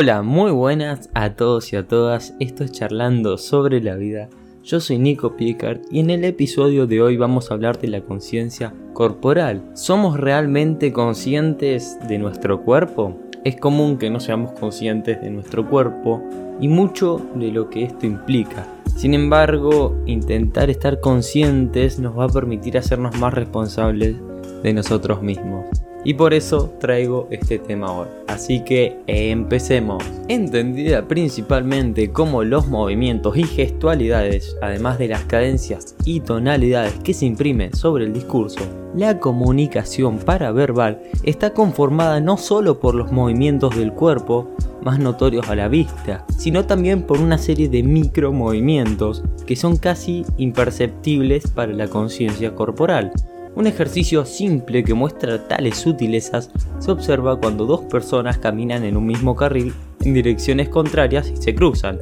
Hola, muy buenas a todos y a todas. Esto es Charlando sobre la vida. Yo soy Nico Piecart y en el episodio de hoy vamos a hablar de la conciencia corporal. ¿Somos realmente conscientes de nuestro cuerpo? Es común que no seamos conscientes de nuestro cuerpo y mucho de lo que esto implica. Sin embargo, intentar estar conscientes nos va a permitir hacernos más responsables de nosotros mismos. Y por eso traigo este tema hoy. Así que empecemos. Entendida principalmente como los movimientos y gestualidades, además de las cadencias y tonalidades que se imprimen sobre el discurso, la comunicación paraverbal está conformada no solo por los movimientos del cuerpo, más notorios a la vista, sino también por una serie de micromovimientos que son casi imperceptibles para la conciencia corporal. Un ejercicio simple que muestra tales sutilezas se observa cuando dos personas caminan en un mismo carril en direcciones contrarias y se cruzan.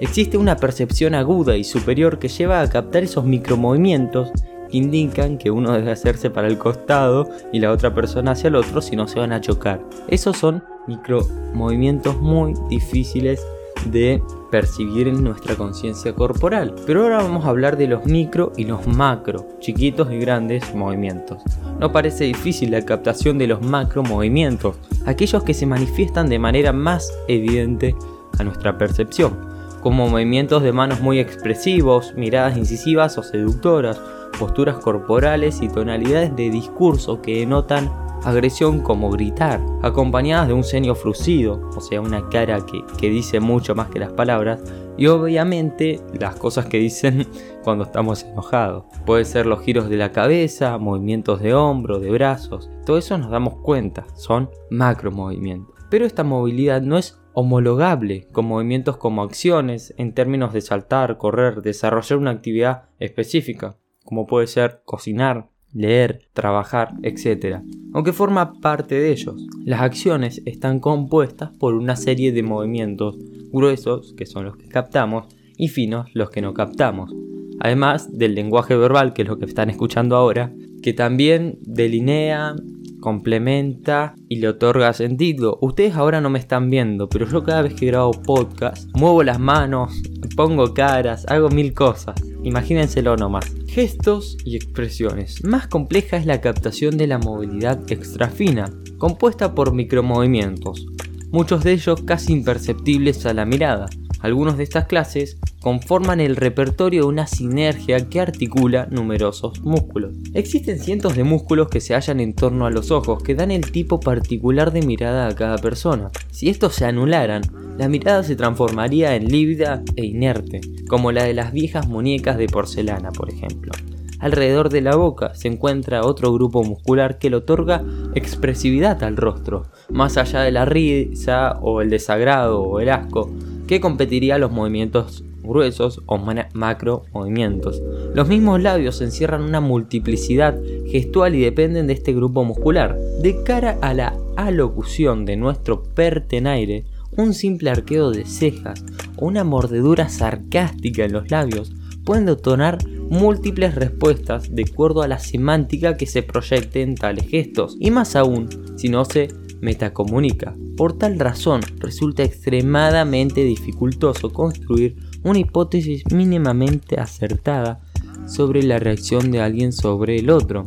Existe una percepción aguda y superior que lleva a captar esos micromovimientos que indican que uno debe hacerse para el costado y la otra persona hacia el otro si no se van a chocar. Esos son micromovimientos muy difíciles de percibir en nuestra conciencia corporal. Pero ahora vamos a hablar de los micro y los macro, chiquitos y grandes movimientos. No parece difícil la captación de los macro movimientos, aquellos que se manifiestan de manera más evidente a nuestra percepción, como movimientos de manos muy expresivos, miradas incisivas o seductoras, posturas corporales y tonalidades de discurso que denotan agresión como gritar, acompañadas de un ceño fruncido, o sea, una cara que, que, dice mucho más que las palabras, y obviamente las cosas que dicen cuando estamos enojados. Puede ser los giros de la cabeza, movimientos de hombro, de brazos, todo eso nos damos cuenta, son macro movimientos. Pero esta movilidad no es homologable con movimientos como acciones en términos de saltar, correr, desarrollar una actividad específica, como puede ser cocinar, leer, trabajar, etc. Aunque forma parte de ellos. Las acciones están compuestas por una serie de movimientos gruesos, que son los que captamos, y finos, los que no captamos. Además del lenguaje verbal, que es lo que están escuchando ahora, que también delinea, complementa y le otorga sentido. Ustedes ahora no me están viendo, pero yo cada vez que grabo podcast, muevo las manos, pongo caras, hago mil cosas. Imagínenselo nomás. Gestos y expresiones. Más compleja es la captación de la movilidad extrafina, compuesta por micromovimientos, muchos de ellos casi imperceptibles a la mirada. Algunos de estas clases conforman el repertorio de una sinergia que articula numerosos músculos. Existen cientos de músculos que se hallan en torno a los ojos que dan el tipo particular de mirada a cada persona. Si estos se anularan, la mirada se transformaría en lívida e inerte, como la de las viejas muñecas de porcelana, por ejemplo. Alrededor de la boca se encuentra otro grupo muscular que le otorga expresividad al rostro, más allá de la risa o el desagrado o el asco, que competiría los movimientos gruesos o macro movimientos. Los mismos labios encierran una multiplicidad gestual y dependen de este grupo muscular. De cara a la alocución de nuestro pertenaire, un simple arqueo de cejas o una mordedura sarcástica en los labios pueden detonar múltiples respuestas de acuerdo a la semántica que se proyecte en tales gestos, y más aún si no se metacomunica. Por tal razón, resulta extremadamente dificultoso construir una hipótesis mínimamente acertada sobre la reacción de alguien sobre el otro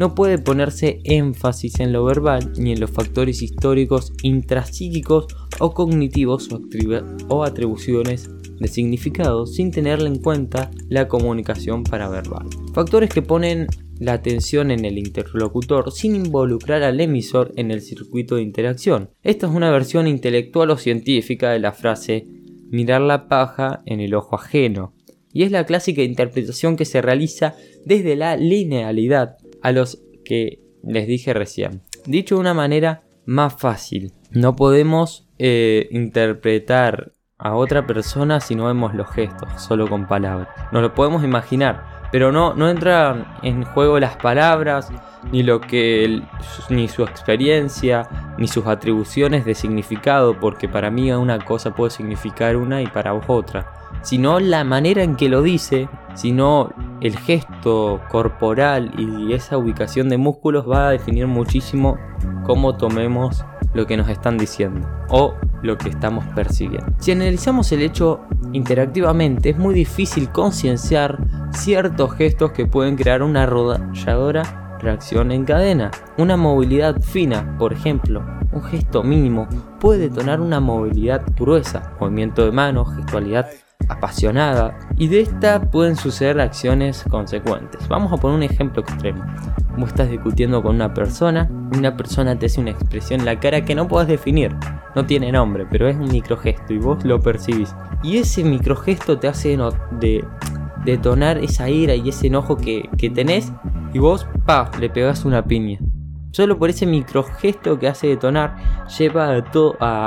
no puede ponerse énfasis en lo verbal ni en los factores históricos intrapsíquicos o cognitivos o, atribuciones de significado sin tenerle en cuenta la comunicación paraverbal. Factores que ponen la atención en el interlocutor sin involucrar al emisor en el circuito de interacción. Esta es una versión intelectual o científica de la frase mirar la paja en el ojo ajeno, y es la clásica interpretación que se realiza desde la linealidad a los que les dije recién. Dicho de una manera más fácil, no podemos eh, interpretar a otra persona si no vemos los gestos, solo con palabras. Nos lo podemos imaginar, pero no, no entran en juego las palabras, ni lo que ni su experiencia, ni sus atribuciones de significado, porque para mí una cosa puede significar una y para vos otra. Sino la manera en que lo dice, sino el gesto corporal y esa ubicación de músculos va a definir muchísimo cómo tomemos lo que nos están diciendo o lo que estamos percibiendo. Si analizamos el hecho interactivamente, es muy difícil concienciar ciertos gestos que pueden crear una arrolladora reacción en cadena. Una movilidad fina, por ejemplo, un gesto mínimo puede detonar una movilidad gruesa, movimiento de manos, gestualidad apasionada y de esta pueden suceder acciones consecuentes. Vamos a poner un ejemplo extremo. Como estás discutiendo con una persona y una persona te hace una expresión en la cara que no puedes definir. No tiene nombre, pero es un microgesto y vos lo percibís. Y ese microgesto te hace de, detonar esa ira y ese enojo que, tenés y vos, pa, le pegás una piña. Solo por ese microgesto que hace detonar, lleva a, a,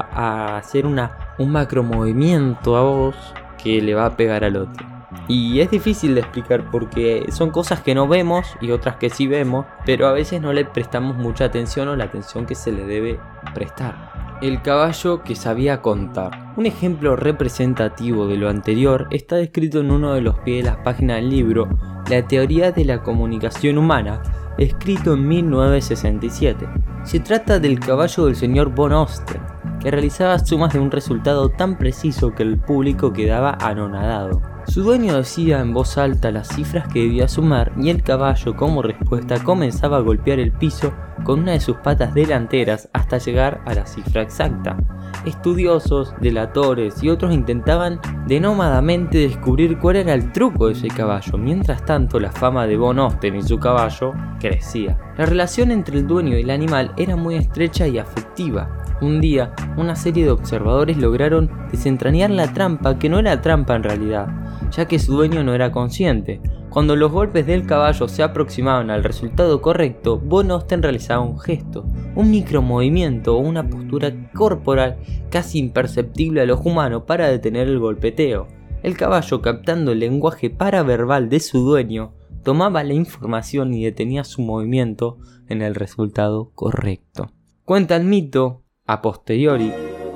a hacer un macro movimiento a vos que le va a pegar al otro. Y es difícil de explicar porque son cosas que no vemos y otras que sí vemos, pero a veces no le prestamos mucha atención o la atención que se le debe prestar. El caballo que sabía contar. Un ejemplo representativo de lo anterior está descrito en uno de los pies de las páginas del libro La teoría de la comunicación humana, escrito en 1967. Se trata del caballo del señor Von Oster, que realizaba sumas de un resultado tan preciso que el público quedaba anonadado. Su dueño decía en voz alta las cifras que debía sumar y el caballo como respuesta comenzaba a golpear el piso con una de sus patas delanteras hasta llegar a la cifra exacta. Estudiosos, delatores y otros intentaban denómadamente descubrir cuál era el truco de ese caballo, mientras tanto la fama de Von Osten y su caballo crecía. La relación entre el dueño y el animal era muy estrecha y afectiva, un día, una serie de observadores lograron desentrañar la trampa que no era trampa en realidad, ya que su dueño no era consciente. Cuando los golpes del caballo se aproximaban al resultado correcto, Von Osten realizaba un gesto, un micromovimiento o una postura corporal casi imperceptible a los humanos para detener el golpeteo. El caballo, captando el lenguaje paraverbal de su dueño, tomaba la información y detenía su movimiento en el resultado correcto. Cuenta el mito a posteriori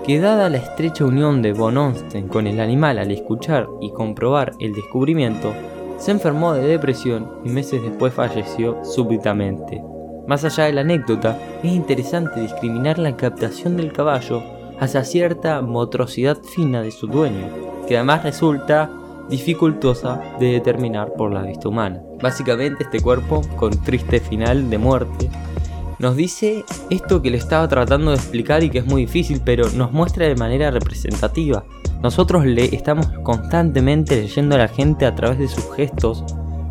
que dada la estrecha unión de von Onsten con el animal al escuchar y comprobar el descubrimiento, se enfermó de depresión y meses después falleció súbitamente. Más allá de la anécdota, es interesante discriminar la captación del caballo hacia cierta motricidad fina de su dueño, que además resulta dificultosa de determinar por la vista humana. Básicamente este cuerpo, con triste final de muerte, nos dice esto que le estaba tratando de explicar y que es muy difícil, pero nos muestra de manera representativa. Nosotros le estamos constantemente leyendo a la gente a través de sus gestos,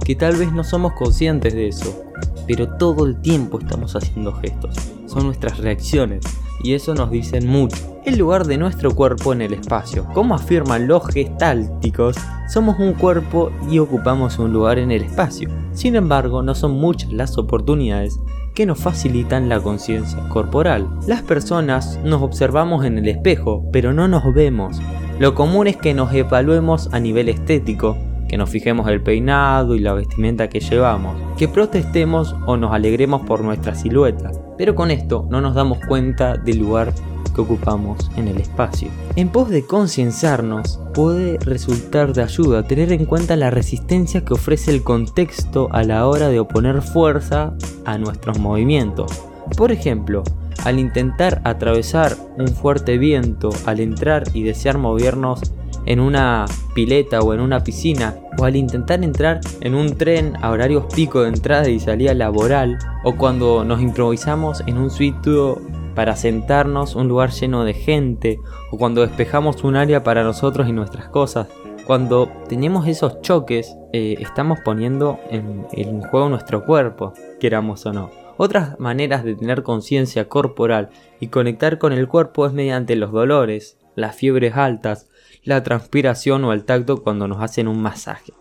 que tal vez no somos conscientes de eso, pero todo el tiempo estamos haciendo gestos. Son nuestras reacciones y eso nos dicen mucho. El lugar de nuestro cuerpo en el espacio. Como afirman los gestálticos, somos un cuerpo y ocupamos un lugar en el espacio. Sin embargo, no son muchas las oportunidades que nos facilitan la conciencia corporal. Las personas nos observamos en el espejo, pero no nos vemos. Lo común es que nos evaluemos a nivel estético, que nos fijemos el peinado y la vestimenta que llevamos, que protestemos o nos alegremos por nuestra silueta, pero con esto no nos damos cuenta del lugar que ocupamos en el espacio. En pos de concienciarnos, puede resultar de ayuda tener en cuenta la resistencia que ofrece el contexto a la hora de oponer fuerza a nuestros movimientos. Por ejemplo, al intentar atravesar un fuerte viento, al entrar y desear movernos en una pileta o en una piscina, o al intentar entrar en un tren a horarios pico de entrada y salida laboral, o cuando nos improvisamos en un sitio para sentarnos, un lugar lleno de gente, o cuando despejamos un área para nosotros y nuestras cosas. Cuando tenemos esos choques, eh, estamos poniendo en, en juego nuestro cuerpo, queramos o no. Otras maneras de tener conciencia corporal y conectar con el cuerpo es mediante los dolores, las fiebres altas, la transpiración o el tacto cuando nos hacen un masaje.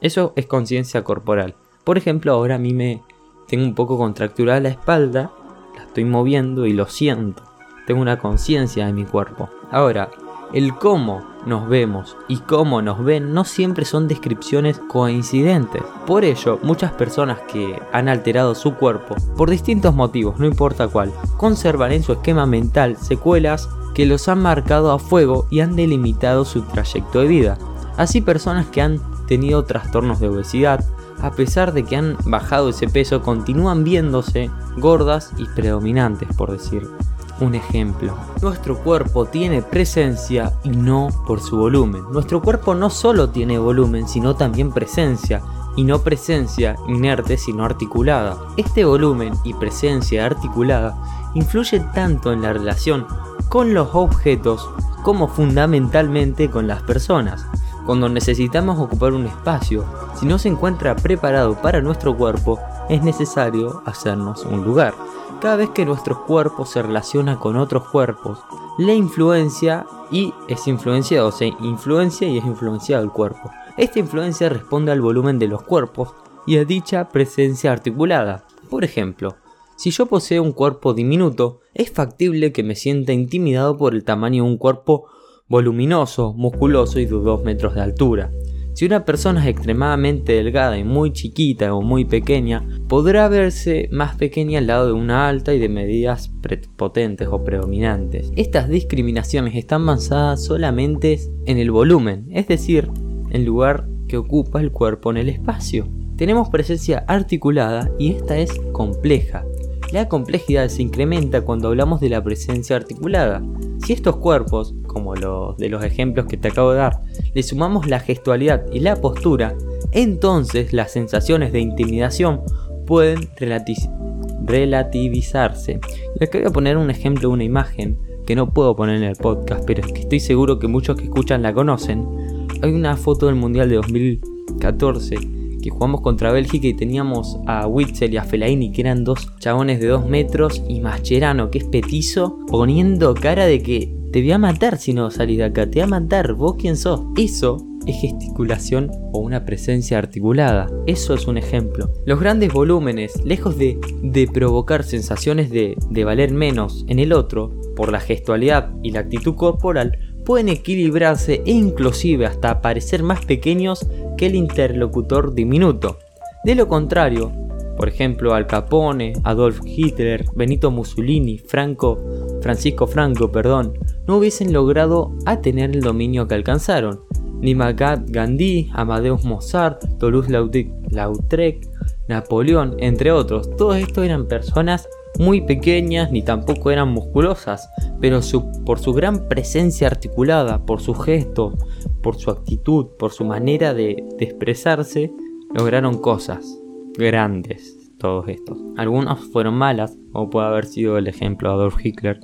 Eso es conciencia corporal. Por ejemplo, ahora a mí me tengo un poco contracturada la espalda estoy moviendo y lo siento. Tengo una conciencia de mi cuerpo. Ahora, el cómo nos vemos y cómo nos ven no siempre son descripciones coincidentes. Por ello, muchas personas que han alterado su cuerpo, por distintos motivos, no importa cuál, conservan en su esquema mental secuelas que los han marcado a fuego y han delimitado su trayecto de vida. Así personas que han tenido trastornos de obesidad, a pesar de que han bajado ese peso, continúan viéndose gordas y predominantes, por decir un ejemplo. Nuestro cuerpo tiene presencia y no por su volumen. Nuestro cuerpo no solo tiene volumen, sino también presencia y no presencia inerte sino articulada. Este volumen y presencia articulada influye tanto en la relación con los objetos como fundamentalmente con las personas. Cuando necesitamos ocupar un espacio, si no se encuentra preparado para nuestro cuerpo, es necesario hacernos un lugar. Cada vez que nuestro cuerpo se relaciona con otros cuerpos, la influencia y es influenciado, o sea, influencia y es influenciado el cuerpo. Esta influencia responde al volumen de los cuerpos y a dicha presencia articulada. Por ejemplo, si yo poseo un cuerpo diminuto, es factible que me sienta intimidado por el tamaño de un cuerpo voluminoso, musculoso y de 2 metros de altura. Si una persona es extremadamente delgada y muy chiquita o muy pequeña, podrá verse más pequeña al lado de una alta y de medidas potentes o predominantes. Estas discriminaciones están basadas solamente en el volumen, es decir, el lugar que ocupa el cuerpo en el espacio. Tenemos presencia articulada y esta es compleja. La complejidad se incrementa cuando hablamos de la presencia articulada. Si estos cuerpos, como los de los ejemplos que te acabo de dar, le sumamos la gestualidad y la postura, entonces las sensaciones de intimidación pueden relativizarse. Y acá voy a poner un ejemplo una imagen que no puedo poner en el podcast, pero es que estoy seguro que muchos que escuchan la conocen. Hay una foto del Mundial de 2014 que jugamos contra Bélgica y teníamos a Witzel y a Fellaini, que eran dos chabones de dos metros, y Mascherano, que es petizo, poniendo cara de que te voy a matar si no salís de acá, te voy a matar, vos quién sos. Eso es gesticulación o una presencia articulada. Eso es un ejemplo. Los grandes volúmenes, lejos de, de provocar sensaciones de, de valer menos en el otro, por la gestualidad y la actitud corporal, pueden equilibrarse e inclusive hasta parecer más pequeños que el interlocutor diminuto. De lo contrario, por ejemplo, Al Capone, Adolf Hitler, Benito Mussolini, Franco, Francisco Franco, perdón, no hubiesen logrado a tener el dominio que alcanzaron. Ni Mahatma Gandhi, Amadeus Mozart, Toulouse-Lautrec, Napoleón, entre otros. Todos estos eran personas muy pequeñas ni tampoco eran musculosas, pero por su gran presencia articulada, por sus gestos, por su actitud, por su manera de, de expresarse, lograron cosas grandes, todos estos. Algunas fueron malas, como puede haber sido el ejemplo de Adolf Hitler,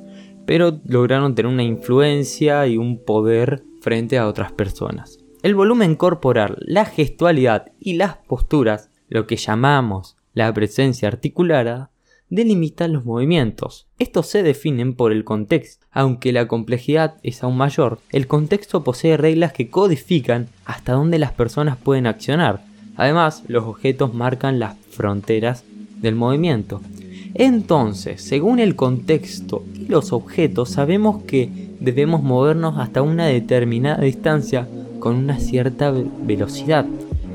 pero lograron tener una influencia y un poder frente a otras personas. El volumen corporal, la gestualidad y las posturas, lo que llamamos la presencia articulada, delimitan los movimientos. Estos se definen por el contexto. Aunque la complejidad es aún mayor, el contexto posee reglas que codifican hasta dónde las personas pueden accionar. Además, los objetos marcan las fronteras del movimiento. Entonces, según el contexto y los objetos, sabemos que debemos movernos hasta una determinada distancia con una cierta velocidad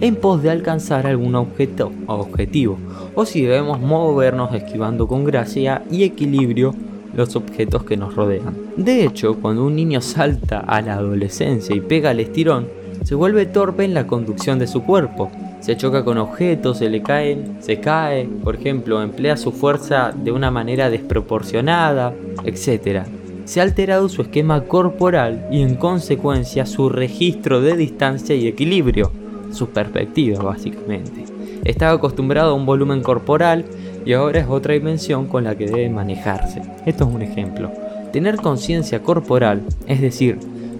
en pos de alcanzar algún objeto o objetivo, o si debemos movernos esquivando con gracia y equilibrio los objetos que nos rodean. De hecho, cuando un niño salta a la adolescencia y pega el estirón, se vuelve torpe en la conducción de su cuerpo. Se choca con objetos, se le caen, se cae, por ejemplo, emplea su fuerza de una manera desproporcionada, etc. Se ha alterado su esquema corporal y en consecuencia su registro de distancia y equilibrio su perspectiva básicamente. Estaba acostumbrado a un volumen corporal y ahora es otra dimensión con la que debe manejarse. Esto es un ejemplo. Tener conciencia corporal, es decir,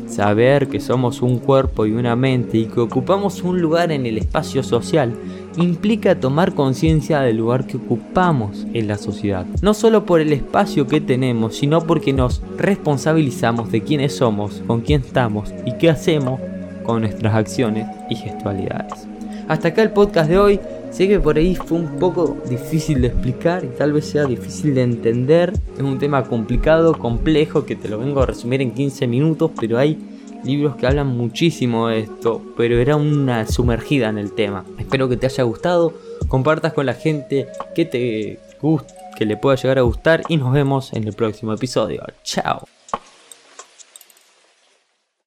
saber que somos un cuerpo y una mente y que ocupamos un lugar en el espacio social, implica tomar conciencia del lugar que ocupamos en la sociedad. No solo por el espacio que tenemos, sino porque nos responsabilizamos de quiénes somos, con quién estamos y qué hacemos con nuestras acciones y gestualidades. Hasta acá el podcast de hoy. Sé que por ahí fue un poco difícil de explicar y tal vez sea difícil de entender. Es un tema complicado, complejo, que te lo vengo a resumir en 15 minutos, pero hay libros que hablan muchísimo de esto, pero era una sumergida en el tema. Espero que te haya gustado, compartas con la gente que te guste, que le pueda llegar a gustar y nos vemos en el próximo episodio. Chao.